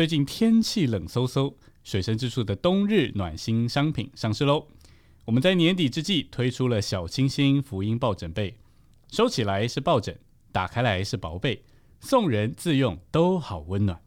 最近天气冷飕飕，水深之处的冬日暖心商品上市喽。我们在年底之际推出了小清新福音抱枕被，收起来是抱枕，打开来是薄被，送人自用都好温暖。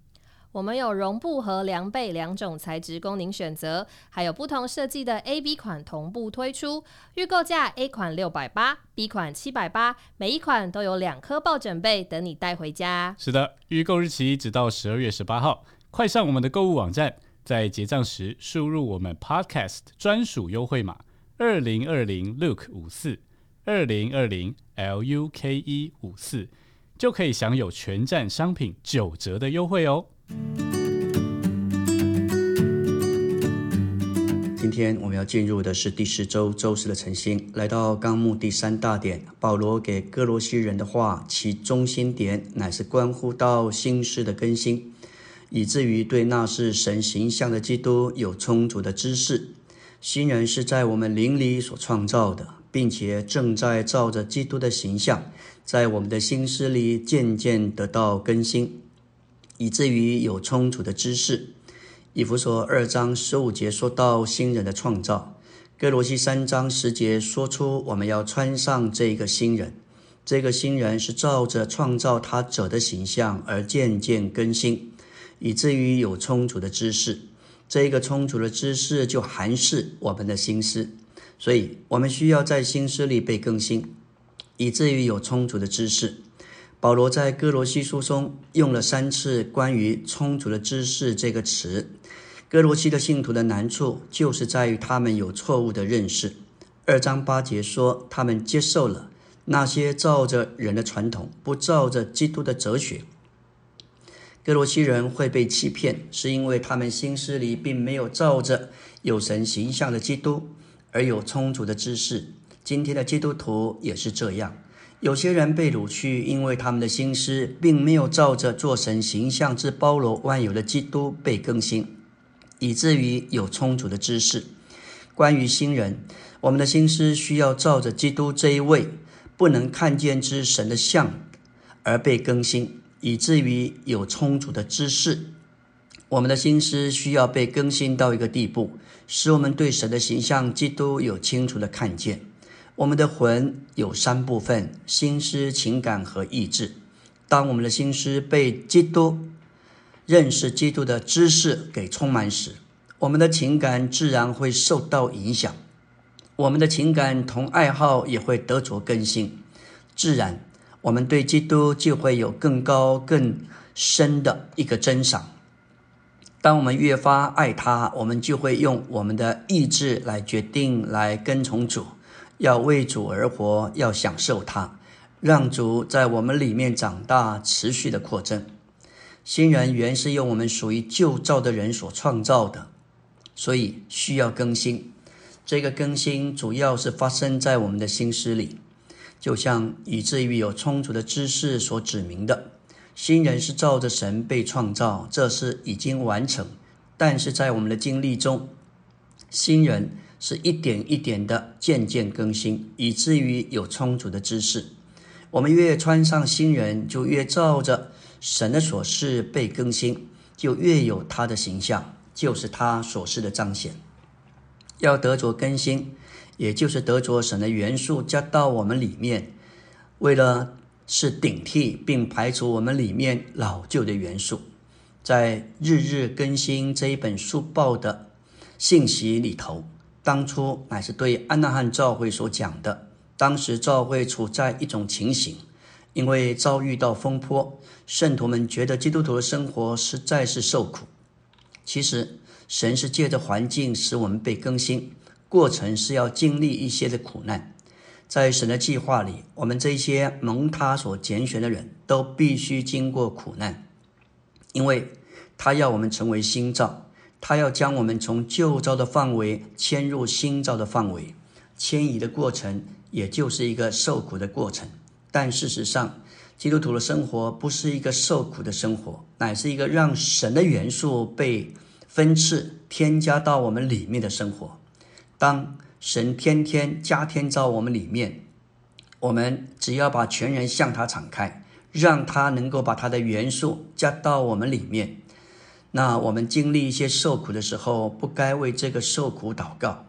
我们有绒布和凉被两种材质供您选择，还有不同设计的 A、B 款同步推出，预购价 A 款六百八，B 款七百八，每一款都有两颗抱枕被等你带回家。是的，预购日期直到十二月十八号，快上我们的购物网站，在结账时输入我们 Podcast 专属优惠码二零二零 Look 五四二零二零 L U K E 五四，就可以享有全站商品九折的优惠哦。今天我们要进入的是第十周周四的晨星，来到纲目第三大点，保罗给哥罗西人的话，其中心点乃是关乎到心事的更新，以至于对那是神形象的基督有充足的知识。新人是在我们灵里所创造的，并且正在照着基督的形象，在我们的心思里渐渐得到更新。以至于有充足的知识。以弗所二章十五节说到新人的创造，哥罗西三章十节说出我们要穿上这个新人。这个新人是照着创造他者的形象而渐渐更新，以至于有充足的知识。这一个充足的知识就含是我们的心思，所以我们需要在心思里被更新，以至于有充足的知识。保罗在哥罗西书中用了三次关于充足的知识这个词。哥罗西的信徒的难处就是在于他们有错误的认识。二章八节说，他们接受了那些照着人的传统，不照着基督的哲学。哥罗西人会被欺骗，是因为他们心思里并没有照着有神形象的基督而有充足的知识。今天的基督徒也是这样。有些人被掳去，因为他们的心思并没有照着做神形象之包罗万有的基督被更新，以至于有充足的知识。关于新人，我们的心思需要照着基督这一位不能看见之神的像而被更新，以至于有充足的知识。我们的心思需要被更新到一个地步，使我们对神的形象基督有清楚的看见。我们的魂有三部分：心思、情感和意志。当我们的心思被基督、认识基督的知识给充满时，我们的情感自然会受到影响。我们的情感同爱好也会得着更新，自然我们对基督就会有更高、更深的一个珍赏。当我们越发爱他，我们就会用我们的意志来决定、来跟从主。要为主而活，要享受它，让主在我们里面长大，持续的扩增。新人原是用我们属于旧造的人所创造的，所以需要更新。这个更新主要是发生在我们的心思里，就像以至于有充足的知识所指明的。新人是照着神被创造，这是已经完成。但是在我们的经历中，新人。是一点一点的渐渐更新，以至于有充足的知识。我们越穿上新人，就越照着神的所示被更新，就越有他的形象，就是他所示的彰显。要得着更新，也就是得着神的元素加到我们里面，为了是顶替并排除我们里面老旧的元素。在日日更新这一本书报的信息里头。当初乃是对安娜汉教会所讲的。当时教会处在一种情形，因为遭遇到风波，圣徒们觉得基督徒的生活实在是受苦。其实，神是借着环境使我们被更新，过程是要经历一些的苦难。在神的计划里，我们这些蒙他所拣选的人都必须经过苦难，因为他要我们成为新造。他要将我们从旧造的范围迁入新造的范围，迁移的过程也就是一个受苦的过程。但事实上，基督徒的生活不是一个受苦的生活，乃是一个让神的元素被分赐、添加到我们里面的生活。当神天天加添到我们里面，我们只要把全人向他敞开，让他能够把他的元素加到我们里面。那我们经历一些受苦的时候，不该为这个受苦祷告，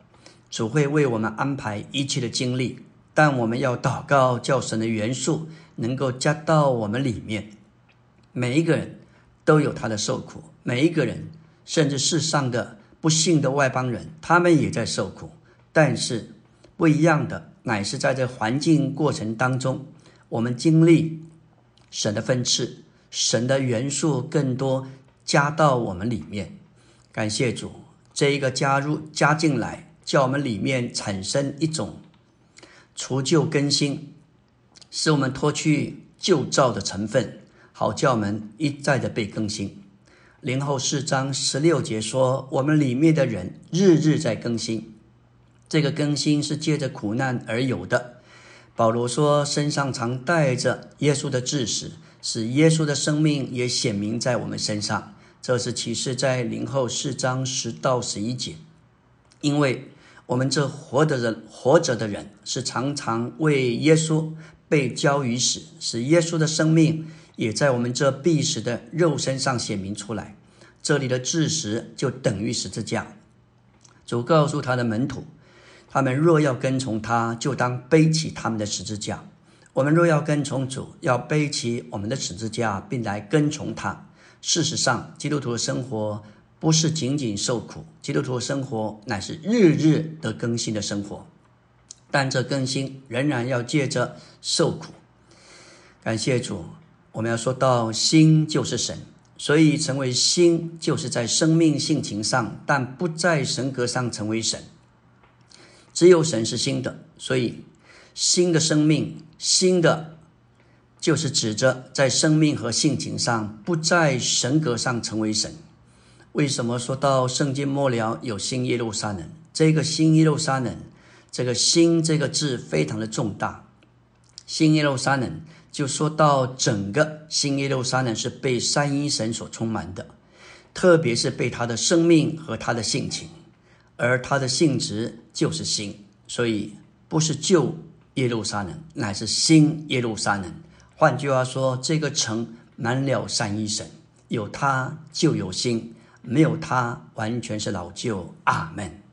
主会为我们安排一切的经历，但我们要祷告，叫神的元素能够加到我们里面。每一个人都有他的受苦，每一个人，甚至世上的不幸的外邦人，他们也在受苦，但是不一样的，乃是在这环境过程当中，我们经历神的分赐，神的元素更多。加到我们里面，感谢主，这一个加入加进来，叫我们里面产生一种除旧更新，使我们脱去旧造的成分，好叫我们一再的被更新。零后四章十六节说，我们里面的人日日在更新，这个更新是借着苦难而有的。保罗说，身上常带着耶稣的致死，使耶稣的生命也显明在我们身上。这是启示在零后四章十到十一节，因为我们这活的人活着的人是常常为耶稣被交于死，使耶稣的生命也在我们这必死的肉身上显明出来。这里的致死就等于十字架。主告诉他的门徒，他们若要跟从他，就当背起他们的十字架。我们若要跟从主，要背起我们的十字架，并来跟从他。事实上，基督徒的生活不是仅仅受苦，基督徒的生活乃是日日的更新的生活。但这更新仍然要借着受苦。感谢主，我们要说到心就是神，所以成为心就是在生命性情上，但不在神格上成为神。只有神是新的，所以新的生命，新的。就是指着在生命和性情上不在神格上成为神。为什么说到圣经末了有新耶路撒冷？这个新耶路撒冷，这个“新”这个字非常的重大。新耶路撒冷就说到整个新耶路撒冷是被三一神所充满的，特别是被他的生命和他的性情，而他的性质就是新，所以不是旧耶路撒冷，乃是新耶路撒冷。换句话说，这个城满了三一神，有他就有新，没有他完全是老旧。阿门。